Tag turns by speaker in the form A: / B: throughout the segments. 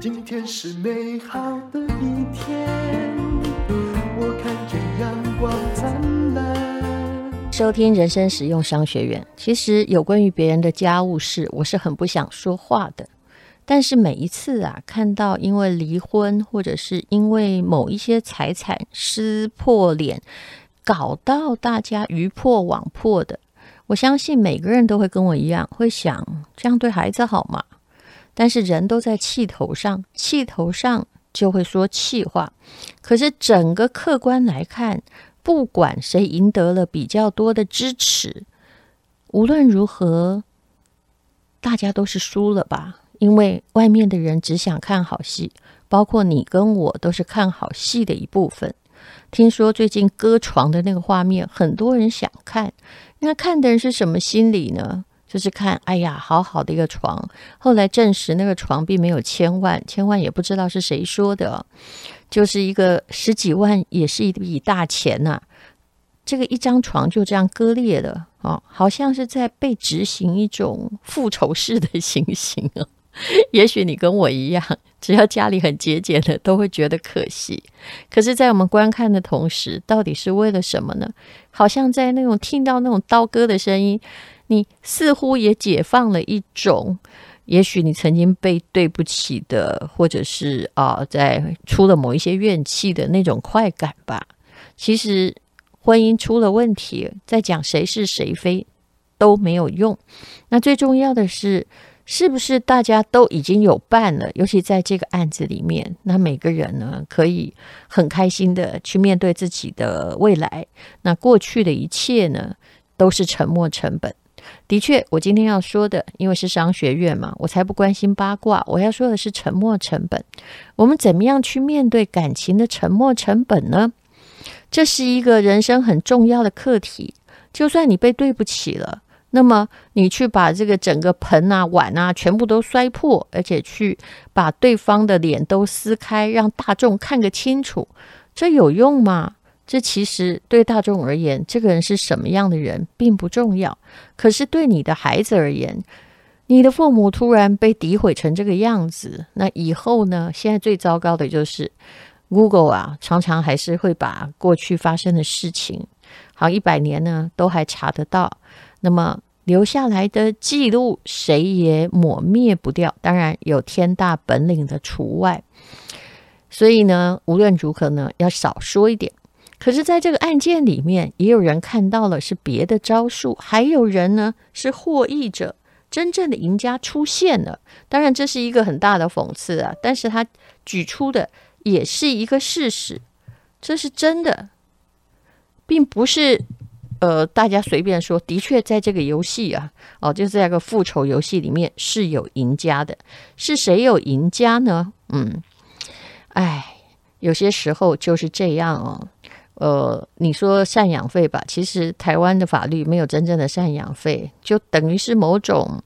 A: 今天是美好的一天，我看见阳光灿烂。
B: 收听人生实用商学院。其实有关于别人的家务事，我是很不想说话的。但是每一次啊，看到因为离婚或者是因为某一些财产撕破脸，搞到大家鱼破网破的，我相信每个人都会跟我一样，会想这样对孩子好吗？但是人都在气头上，气头上就会说气话。可是整个客观来看，不管谁赢得了比较多的支持，无论如何，大家都是输了吧？因为外面的人只想看好戏，包括你跟我都是看好戏的一部分。听说最近割床的那个画面，很多人想看，那看的人是什么心理呢？就是看，哎呀，好好的一个床，后来证实那个床并没有千万，千万也不知道是谁说的，就是一个十几万，也是一笔大钱呐、这个一张床就这样割裂了哦，好像是在被执行一种复仇式的 行刑啊。也许你跟我一样，只要家里很节俭的，都会觉得可惜。可是，在我们观看的同时，到底是为了什么呢？好像在那种听到那种刀割的声音。你似乎也解放了一种，也许你曾经被对不起的，或者是啊、在出了某一些怨气的那种快感吧。其实婚姻出了问题，再讲谁是谁非都没有用。那最重要的是，是不是大家都已经有伴了？尤其在这个案子里面，那每个人呢，可以很开心的去面对自己的未来。那过去的一切呢，都是沉没成本。的确，我今天要说的，因为是商学院嘛，我才不关心八卦。我要说的是沉没成本。我们怎么样去面对感情的沉没成本呢？这是一个人生很重要的课题。就算你被对不起了，那么你去把这个整个盆啊、碗啊全部都摔破，而且去把对方的脸都撕开，让大众看个清楚，这有用吗？这其实对大众而言，这个人是什么样的人并不重要。可是对你的孩子而言，你的父母突然被诋毁成这个样子，那以后呢？现在最糟糕的就是 Google 啊，常常还是会把过去发生的事情，好一百年呢都还查得到。那么留下来的记录，谁也抹灭不掉。当然有天大本领的除外。所以呢，无论如何呢，要少说一点。可是，在这个案件里面，也有人看到了是别的招数，还有人呢是获益者，真正的赢家出现了。当然，这是一个很大的讽刺啊！但是他举出的也是一个事实，这是真的，并不是呃大家随便说。的确，在这个游戏啊，哦，就是在个复仇游戏里面是有赢家的。是谁有赢家呢？嗯，哎，有些时候就是这样哦。呃，你说赡养费吧，其实台湾的法律没有真正的赡养费，就等于是某种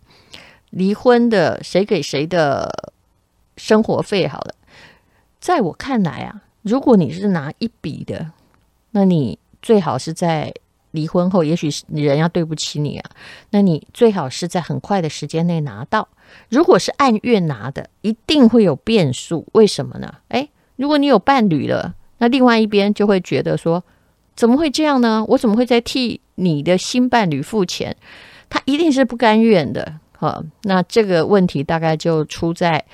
B: 离婚的谁给谁的生活费好了。在我看来啊，如果你是拿一笔的，那你最好是在离婚后，也许是人要对不起你啊，那你最好是在很快的时间内拿到。如果是按月拿的，一定会有变数。为什么呢？诶，如果你有伴侣了。那另外一边就会觉得说，怎么会这样呢？我怎么会在替你的新伴侣付钱？他一定是不甘愿的，哈。那这个问题大概就出在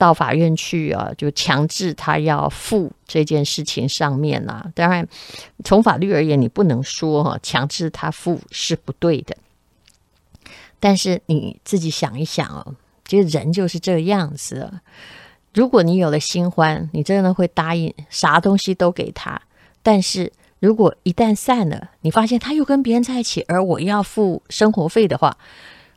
B: 到法院去啊，就强制他要付这件事情上面啦。当然，从法律而言，你不能说哈，强制他付是不对的。但是你自己想一想哦，其实人就是这个样子。如果你有了新欢，你真的会答应啥东西都给他。但是如果一旦散了，你发现他又跟别人在一起，而我要付生活费的话，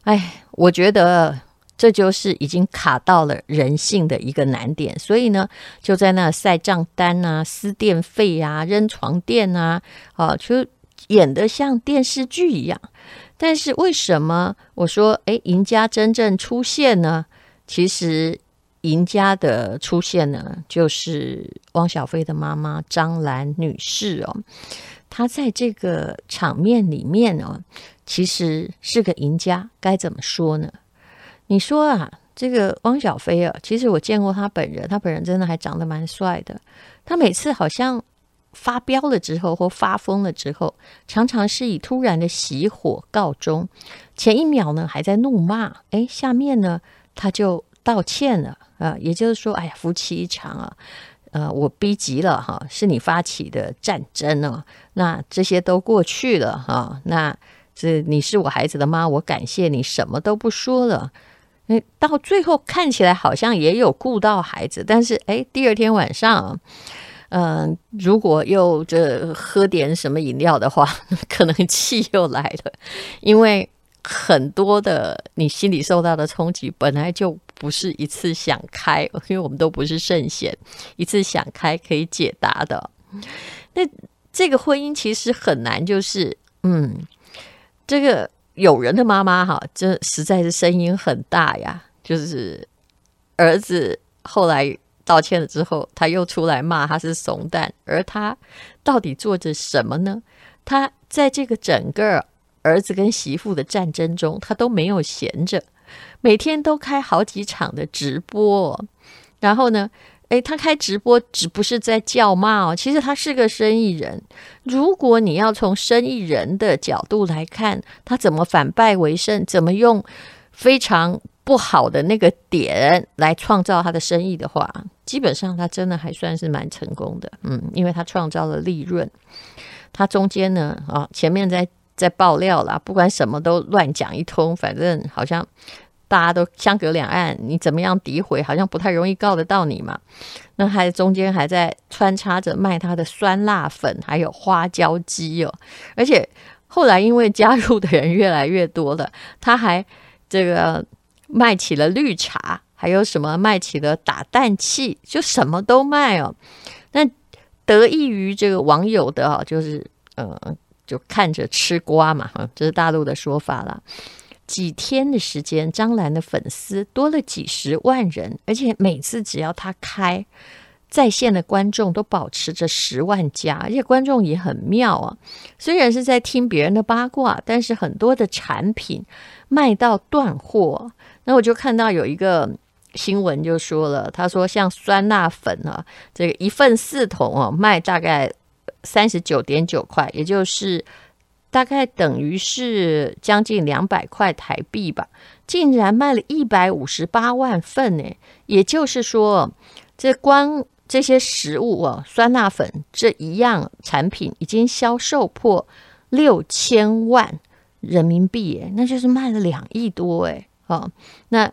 B: 哎，我觉得这就是已经卡到了人性的一个难点。所以呢，就在那晒账单啊、撕电费啊、扔床垫啊，啊，就演得像电视剧一样。但是为什么我说哎，赢家真正出现呢？其实。赢家的出现呢，就是汪小菲的妈妈张兰女士哦。她在这个场面里面呢、哦，其实是个赢家。该怎么说呢？你说啊，这个汪小菲啊，其实我见过他本人，他本人真的还长得蛮帅的。他每次好像发飙了之后或发疯了之后，常常是以突然的熄火告终。前一秒呢还在怒骂，哎，下面呢他就道歉了啊，也就是说，哎呀，夫妻一场啊。呃，我逼急了哈，是你发起的战争哦，那这些都过去了哈，那这你是我孩子的妈，我感谢你，什么都不说了。诶，到最后看起来好像也有顾到孩子，但是诶，第二天晚上，嗯、如果又这喝点什么饮料的话，可能气又来了，因为。很多的你心里受到的冲击，本来就不是一次想开，因为我们都不是圣贤，一次想开可以解答的。那这个婚姻其实很难，就是嗯，这个有人的妈妈哈，这实在是声音很大呀。就是儿子后来道歉了之后，他又出来骂他是怂蛋，而他到底做着什么呢？他在这个整个。儿子跟媳妇的战争中，他都没有闲着，每天都开好几场的直播。然后呢，诶，他开直播只不是在叫骂哦，其实他是个生意人。如果你要从生意人的角度来看，他怎么反败为胜，怎么用非常不好的那个点来创造他的生意的话，基本上他真的还算是蛮成功的。嗯，因为他创造了利润。他中间呢，啊，前面在。在爆料啦，不管什么都乱讲一通，反正好像大家都相隔两岸，你怎么样诋毁，好像不太容易告得到你嘛。那还中间还在穿插着卖他的酸辣粉，还有花椒鸡哦。而且后来因为加入的人越来越多了，他还这个卖起了绿茶，还有什么卖起了打蛋器，就什么都卖哦。那得益于这个网友的啊，就是呃。就看着吃瓜嘛，哈，这是大陆的说法了。几天的时间，张兰的粉丝多了几十万人，而且每次只要他开在线的观众都保持着十万加，而且观众也很妙啊。虽然是在听别人的八卦，但是很多的产品卖到断货。那我就看到有一个新闻就说了，他说像酸辣粉啊，这个一份四桶哦，卖大概。三十九点九块，也就是大概等于是将近两百块台币吧，竟然卖了一百五十八万份呢！也就是说，这光这些食物哦，酸辣粉这一样产品已经销售破六千万人民币，哎，那就是卖了两亿多，哎，哦，那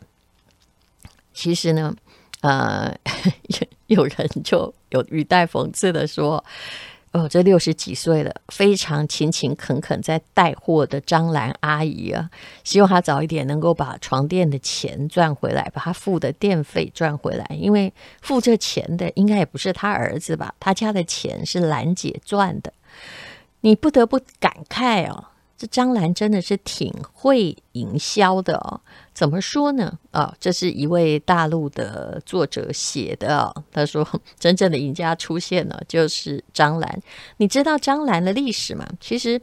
B: 其实呢，呃，有人就有语带讽刺的说。哦，这六十几岁了，非常勤勤恳恳在带货的张兰阿姨啊，希望她早一点能够把床垫的钱赚回来，把她付的电费赚回来。因为付这钱的应该也不是她儿子吧？她家的钱是兰姐赚的，你不得不感慨哦。这张兰真的是挺会营销的哦，怎么说呢？啊、哦，这是一位大陆的作者写的。他说，真正的赢家出现了，就是张兰。你知道张兰的历史吗？其实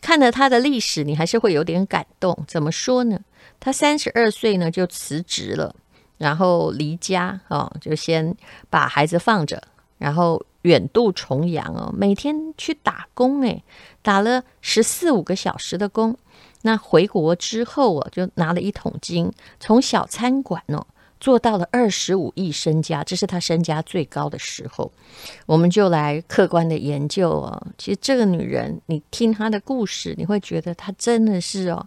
B: 看了他的历史，你还是会有点感动。怎么说呢？他三十二岁呢就辞职了，然后离家哦，就先把孩子放着，然后远渡重洋哦，每天去打工诶。打了十四五个小时的工，那回国之后哦，就拿了一桶金，从小餐馆哦做到了二十五亿身家，这是他身家最高的时候。我们就来客观的研究哦，其实这个女人，你听她的故事，你会觉得她真的是哦。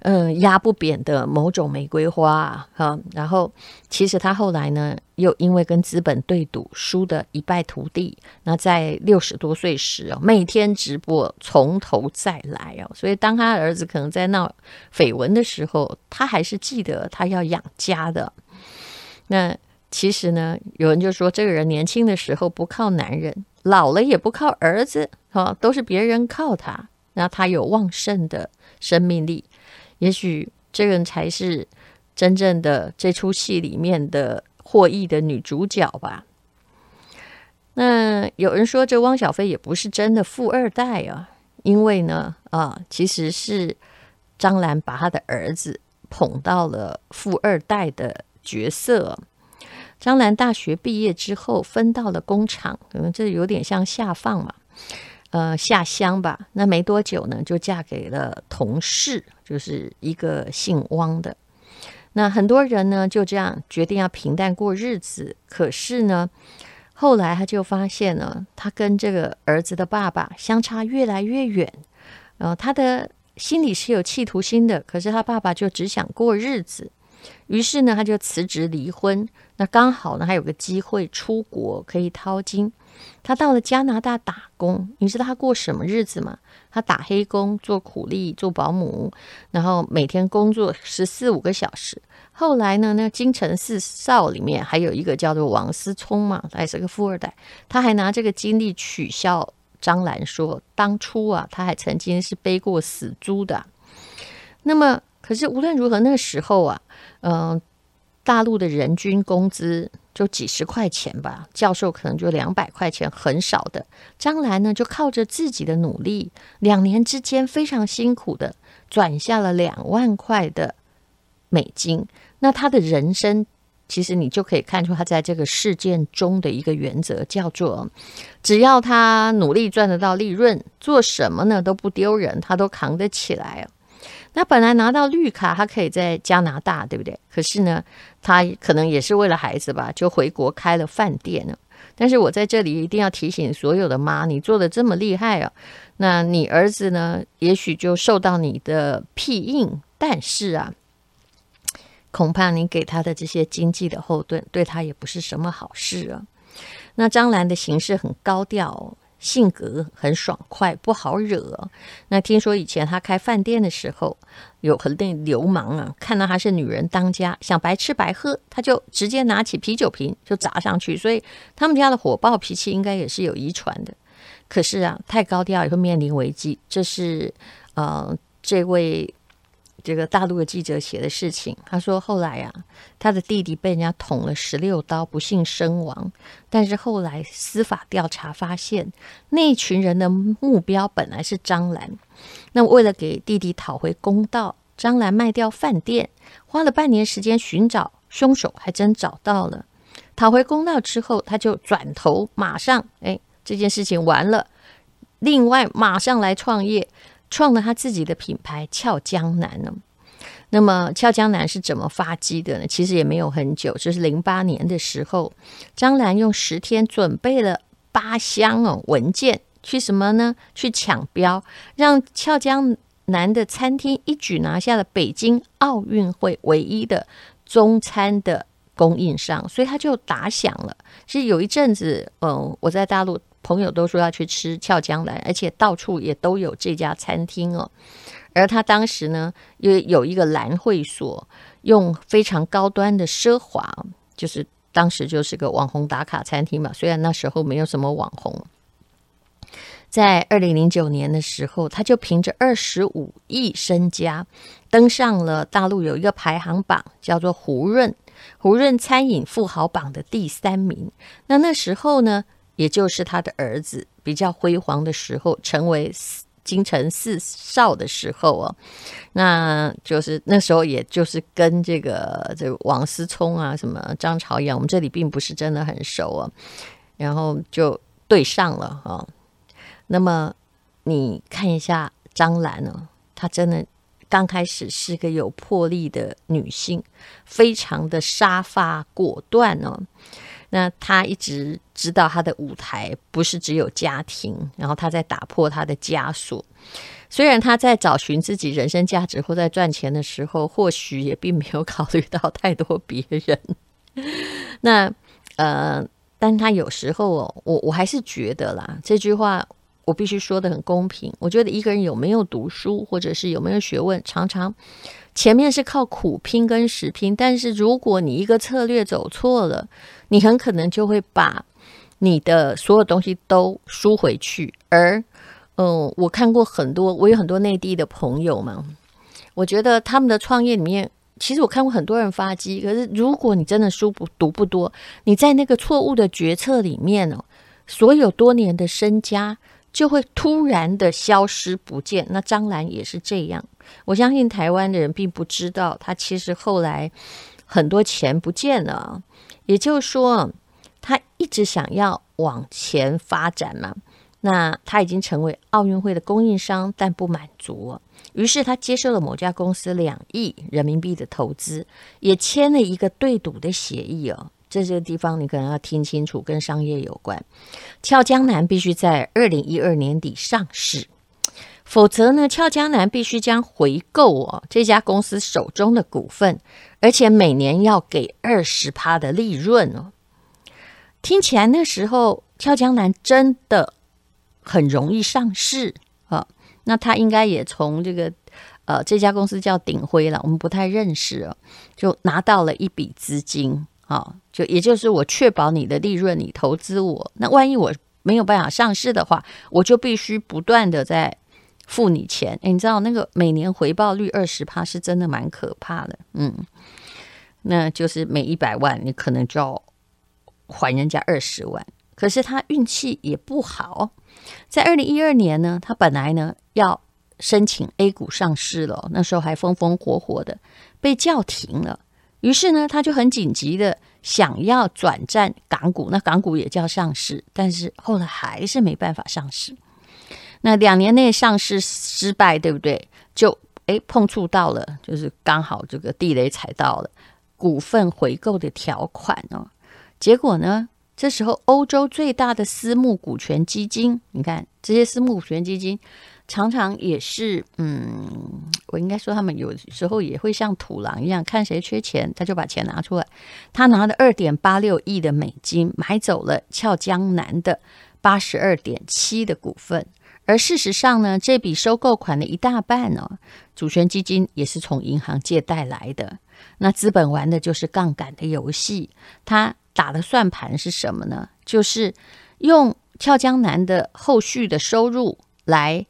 B: 嗯，压不扁的某种玫瑰花哈，然后其实他后来呢，又因为跟资本对赌，输得一败涂地。那在六十多岁时哦，每天直播，从头再来哦。所以当他儿子可能在闹绯闻的时候，他还是记得他要养家的。那其实呢，有人就说，这个人年轻的时候不靠男人，老了也不靠儿子，哈，都是别人靠他。那他有旺盛的生命力。也许这个人才是真正的这出戏里面的获益的女主角吧。那有人说，这汪小菲也不是真的富二代啊，因为呢，啊，其实是张兰把他的儿子捧到了富二代的角色。张兰大学毕业之后，分到了工厂，可能这有点像下放嘛，呃，下乡吧。那没多久呢，就嫁给了同事，就是一个姓汪的。那很多人呢，就这样决定要平淡过日子。可是呢，后来他就发现呢，他跟这个儿子的爸爸相差越来越远。呃他的心里是有企图心的，可是他爸爸就只想过日子。于是呢，他就辞职离婚。那刚好呢，还有个机会出国可以淘金。他到了加拿大打工，你知道他过什么日子吗？他打黑工，做苦力，做保姆，然后每天工作十四五个小时。后来呢，那京城四少里面还有一个叫做王思聪嘛，他也是个富二代。他还拿这个经历取笑张兰说，当初啊，他还曾经是背过死猪的。那么，可是无论如何，那个时候啊。嗯、大陆的人均工资就几十块钱吧，教授可能就两百块钱，很少的。张兰呢，就靠着自己的努力，两年之间非常辛苦的转下了两万块的美金。那他的人生，其实你就可以看出他在这个事件中的一个原则，叫做只要他努力赚得到利润，做什么呢都不丢人，他都扛得起来。那本来拿到绿卡，他可以在加拿大，对不对？可是呢，他可能也是为了孩子吧，就回国开了饭店了。但是我在这里一定要提醒所有的妈，你做的这么厉害啊，那你儿子呢，也许就受到你的庇荫，但是啊，恐怕你给他的这些经济的后盾，对他也不是什么好事啊。那张兰的行事很高调哦。性格很爽快，不好惹。那听说以前他开饭店的时候，有很多流氓啊，看到他是女人当家，想白吃白喝，他就直接拿起啤酒瓶就砸上去。所以他们家的火爆脾气应该也是有遗传的。可是啊，太高调也会面临危机。这是呃，这位。这个大陆的记者写的事情，他说后来啊，他的弟弟被人家捅了十六刀，不幸身亡。但是后来司法调查发现，那群人的目标本来是张兰。那为了给弟弟讨回公道，张兰卖掉饭店，花了半年时间寻找凶手，还真找到了。讨回公道之后，他就转头马上，哎，这件事情完了。另外，马上来创业。创了他自己的品牌“俏江南”呢。那么“俏江南”是怎么发迹的呢？其实也没有很久，就是零八年的时候，张兰用十天准备了八箱哦文件，去什么呢？去抢标，让“俏江南”的餐厅一举拿下了北京奥运会唯一的中餐的供应商，所以他就打响了。其实有一阵子，嗯，我在大陆。朋友都说要去吃俏江南，而且到处也都有这家餐厅哦。而他当时呢，又有一个兰会所，用非常高端的奢华，就是当时就是个网红打卡餐厅嘛。虽然那时候没有什么网红，在二零零九年的时候，他就凭着二十五亿身家登上了大陆有一个排行榜，叫做胡润胡润餐饮富豪榜的第三名。那那时候呢，也就是他的儿子比较辉煌的时候，成为京城四少的时候哦，那就是那时候，也就是跟这个这个王思聪啊，什么张朝阳，我们这里并不是真的很熟哦，然后就对上了哦。那么你看一下张兰呢，她真的刚开始是个有魄力的女性，非常的杀伐果断哦。那她一直知道他的舞台不是只有家庭，然后他在打破他的枷锁。虽然他在找寻自己人生价值或在赚钱的时候，或许也并没有考虑到太多别人。那呃，但他有时候哦，我我还是觉得啦，这句话我必须说得很公平。我觉得一个人有没有读书，或者是有没有学问，常常。前面是靠苦拼跟实拼，但是如果你一个策略走错了，你很可能就会把你的所有东西都输回去。而，嗯，我看过很多，我有很多内地的朋友嘛，我觉得他们的创业里面，其实我看过很多人发迹，可是如果你真的书不读不多，你在那个错误的决策里面哦，所有多年的身家就会突然的消失不见。那张兰也是这样，我相信台湾的人并不知道，他其实后来很多钱不见了。也就是说，他一直想要往前发展嘛。那他已经成为奥运会的供应商，但不满足，于是他接受了某家公司两亿人民币的投资，也签了一个对赌的协议哦。这些地方，你可能要听清楚，跟商业有关。俏江南必须在二零一二年底上市，否则呢，俏江南必须将回购哦这家公司手中的股份，而且每年要给二十趴的利润哦。听起来那时候俏江南真的。很容易上市啊，那他应该也从这个呃这家公司叫鼎辉了，我们不太认识哦，就拿到了一笔资金啊，就也就是我确保你的利润，你投资我，那万一我没有办法上市的话，我就必须不断的在付你钱。诶，你知道那个每年回报率二十趴是真的蛮可怕的，嗯，那就是每一百万你可能就要还人家二十万，可是他运气也不好。在二零一二年呢，他本来呢要申请 A 股上市了，那时候还风风火火的，被叫停了。于是呢，他就很紧急的想要转战港股，那港股也叫上市，但是后来还是没办法上市。那两年内上市失败，对不对？就诶碰触到了，就是刚好这个地雷踩到了股份回购的条款哦。结果呢？这时候，欧洲最大的私募股权基金，你看这些私募股权基金，常常也是，嗯，我应该说他们有时候也会像土狼一样，看谁缺钱，他就把钱拿出来。他拿了二点八六亿的美金买走了俏江南的八十二点七的股份，而事实上呢，这笔收购款的一大半呢、哦，主权基金也是从银行借贷来的。那资本玩的就是杠杆的游戏，他。打的算盘是什么呢？就是用俏江南的后续的收入来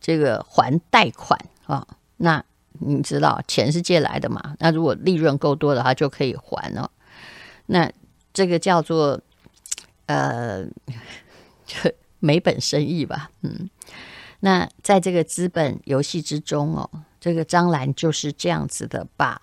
B: 这个还贷款啊。那你知道钱是借来的嘛？那如果利润够多的话，就可以还了。那这个叫做呃，就 没本生意吧。嗯，那在这个资本游戏之中哦，这个张兰就是这样子的把。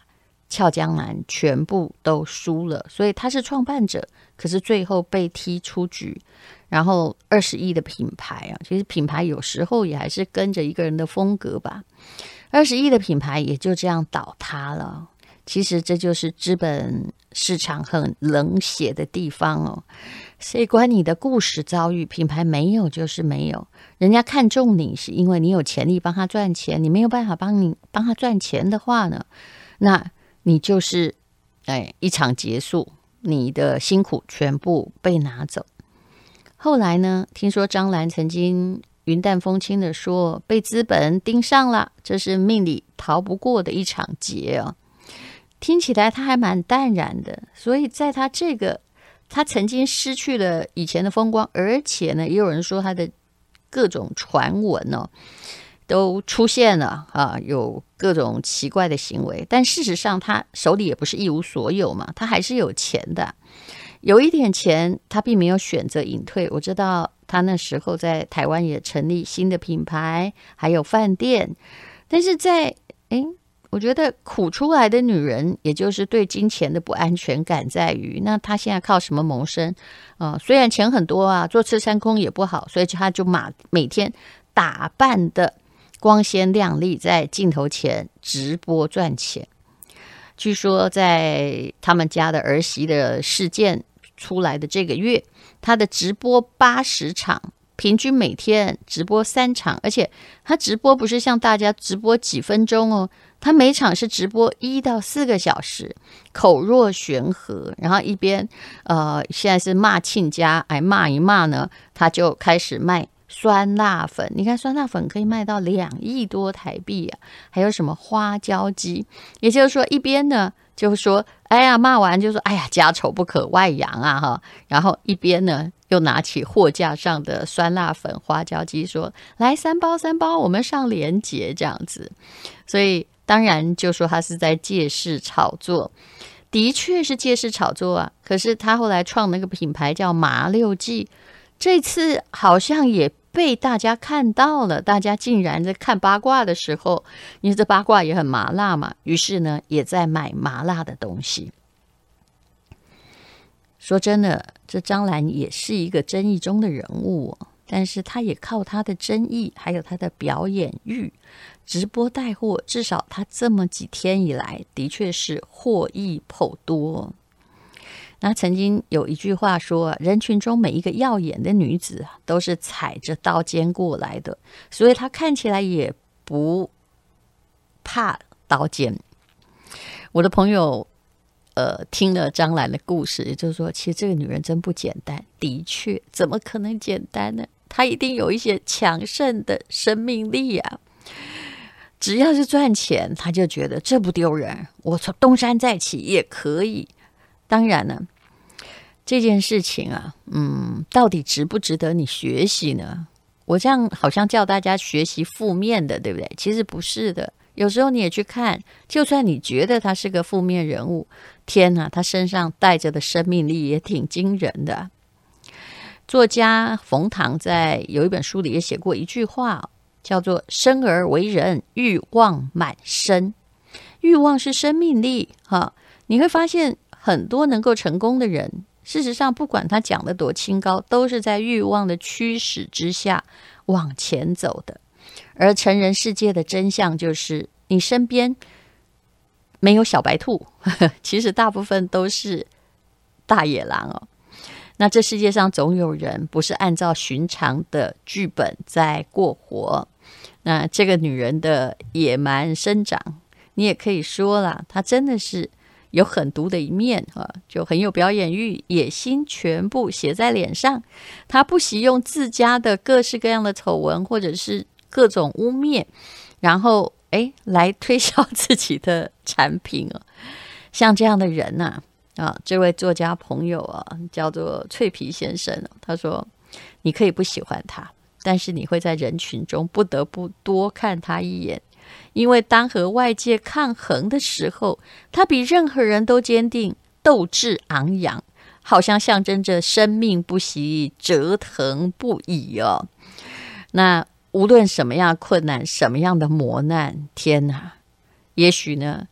B: 俏江南全部都输了，所以他是创办者，可是最后被踢出局。然后二十亿的品牌啊，其实品牌有时候也还是跟着一个人的风格吧。二十亿的品牌也就这样倒塌了。其实这就是资本市场很冷血的地方哦。谁管你的故事遭遇？品牌没有就是没有，人家看中你是因为你有潜力帮他赚钱，你没有办法帮你帮他赚钱的话呢，那。你就是，哎，一场结束，你的辛苦全部被拿走。后来呢，听说张兰曾经云淡风轻的说，被资本盯上了，这是命里逃不过的一场劫哦。听起来他还蛮淡然的，所以在他这个，他曾经失去了以前的风光，而且呢，也有人说他的各种传闻哦。都出现了啊，有各种奇怪的行为，但事实上他手里也不是一无所有嘛，他还是有钱的，有一点钱，他并没有选择隐退。我知道他那时候在台湾也成立新的品牌，还有饭店，但是在诶，我觉得苦出来的女人，也就是对金钱的不安全感在于，那他现在靠什么谋生啊？虽然钱很多啊，坐吃山空也不好，所以他就马每天打扮的。光鲜亮丽，在镜头前直播赚钱。据说，在他们家的儿媳的事件出来的这个月，他的直播八十场，平均每天直播三场，而且他直播不是像大家直播几分钟哦，他每场是直播一到四个小时，口若悬河，然后一边呃，现在是骂亲家，哎，骂一骂呢，他就开始卖。酸辣粉，你看酸辣粉可以卖到两亿多台币啊！还有什么花椒鸡？也就是说，一边呢就说，哎呀，骂完就说，哎呀，家丑不可外扬啊，哈。然后一边呢又拿起货架上的酸辣粉、花椒鸡，说，来三包三包，我们上连结这样子。所以当然就说他是在借势炒作，的确是借势炒作啊。可是他后来创那个品牌叫麻六记。这次好像也被大家看到了，大家竟然在看八卦的时候，因为这八卦也很麻辣嘛，于是呢，也在买麻辣的东西。说真的，这张兰也是一个争议中的人物，但是他也靠他的争议，还有他的表演欲，直播带货，至少他这么几天以来，的确是获益颇多。那曾经有一句话说：“人群中每一个耀眼的女子都是踩着刀尖过来的，所以她看起来也不怕刀尖。”我的朋友，呃，听了张兰的故事，也就是说，其实这个女人真不简单。的确，怎么可能简单呢？她一定有一些强盛的生命力啊！只要是赚钱，她就觉得这不丢人，我从东山再起也可以。当然了，这件事情啊，嗯，到底值不值得你学习呢？我这样好像叫大家学习负面的，对不对？其实不是的。有时候你也去看，就算你觉得他是个负面人物，天哪，他身上带着的生命力也挺惊人的。作家冯唐在有一本书里也写过一句话，叫做“生而为人，欲望满身”。欲望是生命力，哈，你会发现。很多能够成功的人，事实上，不管他讲得多清高，都是在欲望的驱使之下往前走的。而成人世界的真相就是，你身边没有小白兔，其实大部分都是大野狼哦。那这世界上总有人不是按照寻常的剧本在过活。那这个女人的野蛮生长，你也可以说了，她真的是。有狠毒的一面啊，就很有表演欲，野心全部写在脸上。他不惜用自家的各式各样的丑闻或者是各种污蔑，然后哎来推销自己的产品啊。像这样的人呐，啊，这位作家朋友啊，叫做脆皮先生，他说：“你可以不喜欢他，但是你会在人群中不得不多看他一眼。”因为当和外界抗衡的时候，他比任何人都坚定，斗志昂扬，好像象征着生命不息，折腾不已哦。那无论什么样困难，什么样的磨难，天哪，也许呢，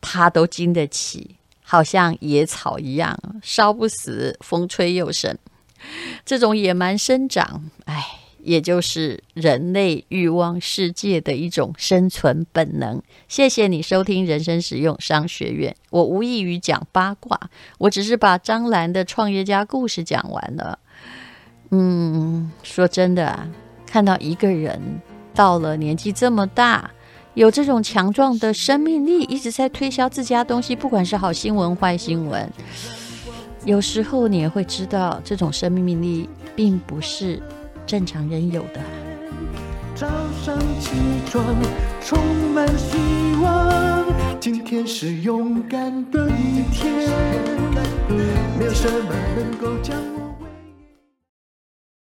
B: 他都经得起，好像野草一样，烧不死，风吹又生，这种野蛮生长，哎。也就是人类欲望世界的一种生存本能。谢谢你收听人生实用商学院。我无异于讲八卦，我只是把张兰的创业家故事讲完了。嗯，说真的，看到一个人到了年纪这么大，有这种强壮的生命力，一直在推销自家东西，不管是好新闻坏新闻，有时候你也会知道，这种生命力并不是。正常人有的。早上起床充满希望，今天是勇敢的一天，没有什么能够将我。